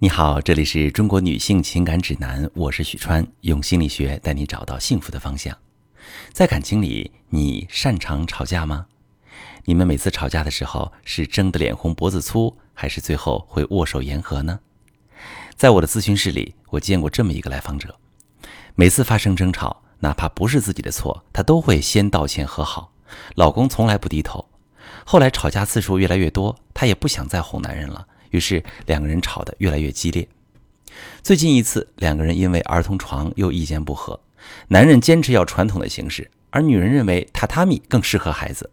你好，这里是中国女性情感指南，我是许川，用心理学带你找到幸福的方向。在感情里，你擅长吵架吗？你们每次吵架的时候是争得脸红脖子粗，还是最后会握手言和呢？在我的咨询室里，我见过这么一个来访者，每次发生争吵，哪怕不是自己的错，她都会先道歉和好，老公从来不低头。后来吵架次数越来越多，她也不想再哄男人了。于是两个人吵得越来越激烈。最近一次，两个人因为儿童床又意见不合，男人坚持要传统的形式，而女人认为榻榻米更适合孩子。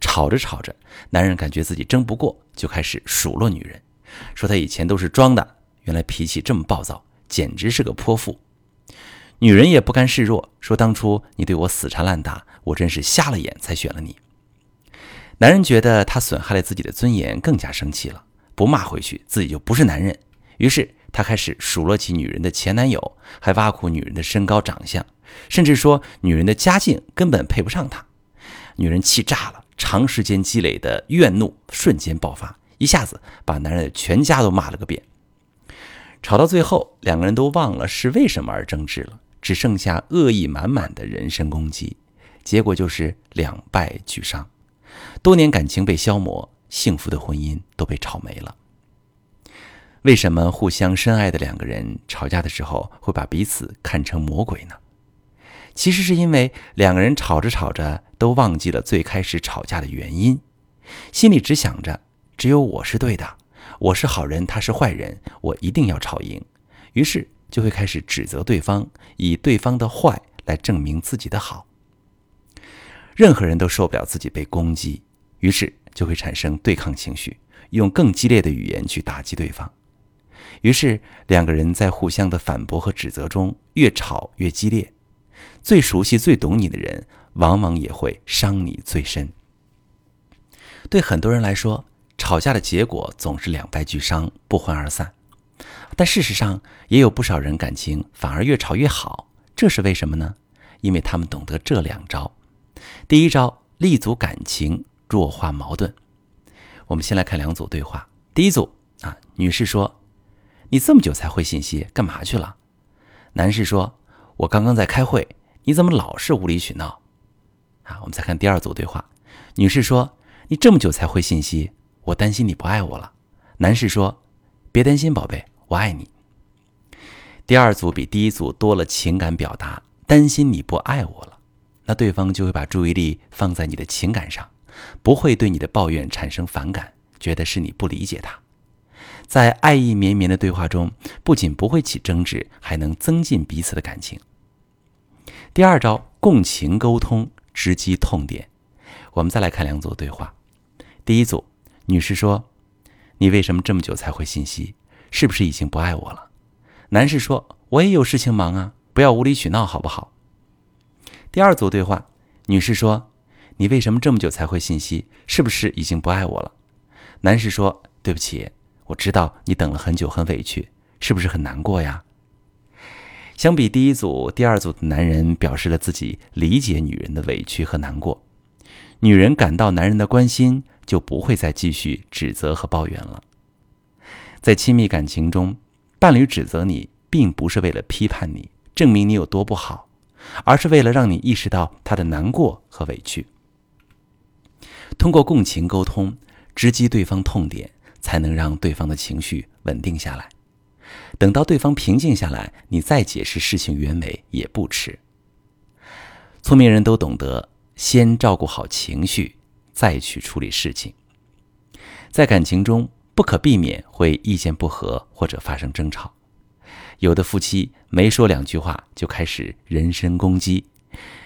吵着吵着，男人感觉自己争不过，就开始数落女人，说他以前都是装的，原来脾气这么暴躁，简直是个泼妇。女人也不甘示弱，说当初你对我死缠烂打，我真是瞎了眼才选了你。男人觉得他损害了自己的尊严，更加生气了。不骂回去，自己就不是男人。于是他开始数落起女人的前男友，还挖苦女人的身高长相，甚至说女人的家境根本配不上他。女人气炸了，长时间积累的怨怒瞬间爆发，一下子把男人的全家都骂了个遍。吵到最后，两个人都忘了是为什么而争执了，只剩下恶意满满的人身攻击，结果就是两败俱伤，多年感情被消磨。幸福的婚姻都被吵没了。为什么互相深爱的两个人吵架的时候会把彼此看成魔鬼呢？其实是因为两个人吵着吵着都忘记了最开始吵架的原因，心里只想着只有我是对的，我是好人，他是坏人，我一定要吵赢。于是就会开始指责对方，以对方的坏来证明自己的好。任何人都受不了自己被攻击，于是。就会产生对抗情绪，用更激烈的语言去打击对方。于是两个人在互相的反驳和指责中越吵越激烈。最熟悉、最懂你的人，往往也会伤你最深。对很多人来说，吵架的结果总是两败俱伤、不欢而散。但事实上，也有不少人感情反而越吵越好。这是为什么呢？因为他们懂得这两招。第一招，立足感情。弱化矛盾。我们先来看两组对话。第一组啊，女士说：“你这么久才回信息，干嘛去了？”男士说：“我刚刚在开会，你怎么老是无理取闹？”啊，我们再看第二组对话。女士说：“你这么久才回信息，我担心你不爱我了。”男士说：“别担心，宝贝，我爱你。”第二组比第一组多了情感表达，担心你不爱我了，那对方就会把注意力放在你的情感上。不会对你的抱怨产生反感，觉得是你不理解他。在爱意绵绵的对话中，不仅不会起争执，还能增进彼此的感情。第二招，共情沟通，直击痛点。我们再来看两组对话。第一组，女士说：“你为什么这么久才回信息？是不是已经不爱我了？”男士说：“我也有事情忙啊，不要无理取闹，好不好？”第二组对话，女士说。你为什么这么久才回信息？是不是已经不爱我了？男士说：“对不起，我知道你等了很久，很委屈，是不是很难过呀？”相比第一组，第二组的男人表示了自己理解女人的委屈和难过。女人感到男人的关心，就不会再继续指责和抱怨了。在亲密感情中，伴侣指责你，并不是为了批判你、证明你有多不好，而是为了让你意识到他的难过和委屈。通过共情沟通，直击对方痛点，才能让对方的情绪稳定下来。等到对方平静下来，你再解释事情原委也不迟。聪明人都懂得先照顾好情绪，再去处理事情。在感情中，不可避免会意见不合或者发生争吵。有的夫妻没说两句话就开始人身攻击，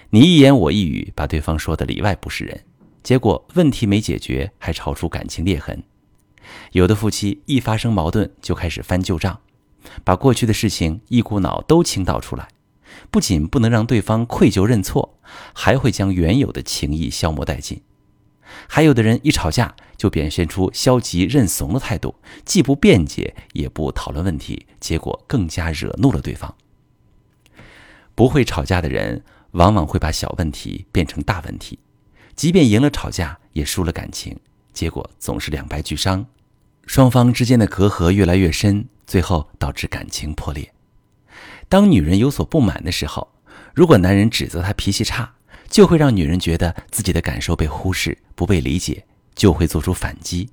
你一言我一语，把对方说的里外不是人。结果问题没解决，还吵出感情裂痕。有的夫妻一发生矛盾就开始翻旧账，把过去的事情一股脑都倾倒出来，不仅不能让对方愧疚认错，还会将原有的情谊消磨殆尽。还有的人一吵架就表现出消极认怂的态度，既不辩解也不讨论问题，结果更加惹怒了对方。不会吵架的人往往会把小问题变成大问题。即便赢了吵架，也输了感情，结果总是两败俱伤，双方之间的隔阂越来越深，最后导致感情破裂。当女人有所不满的时候，如果男人指责她脾气差，就会让女人觉得自己的感受被忽视、不被理解，就会做出反击。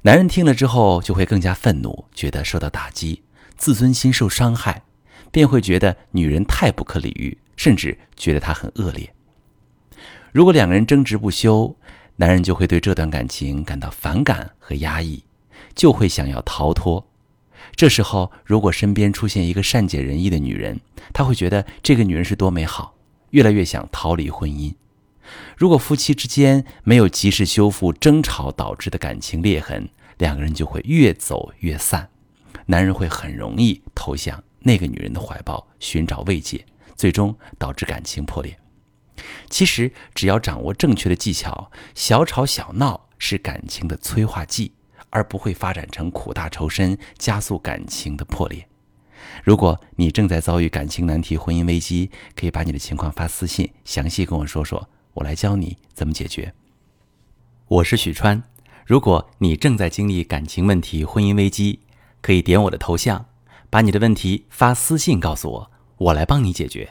男人听了之后就会更加愤怒，觉得受到打击，自尊心受伤害，便会觉得女人太不可理喻，甚至觉得她很恶劣。如果两个人争执不休，男人就会对这段感情感到反感和压抑，就会想要逃脱。这时候，如果身边出现一个善解人意的女人，他会觉得这个女人是多美好，越来越想逃离婚姻。如果夫妻之间没有及时修复争吵导致的感情裂痕，两个人就会越走越散，男人会很容易投向那个女人的怀抱，寻找慰藉，最终导致感情破裂。其实，只要掌握正确的技巧，小吵小闹是感情的催化剂。而不会发展成苦大仇深，加速感情的破裂。如果你正在遭遇感情难题、婚姻危机，可以把你的情况发私信，详细跟我说说，我来教你怎么解决。我是许川，如果你正在经历感情问题、婚姻危机，可以点我的头像，把你的问题发私信告诉我，我来帮你解决。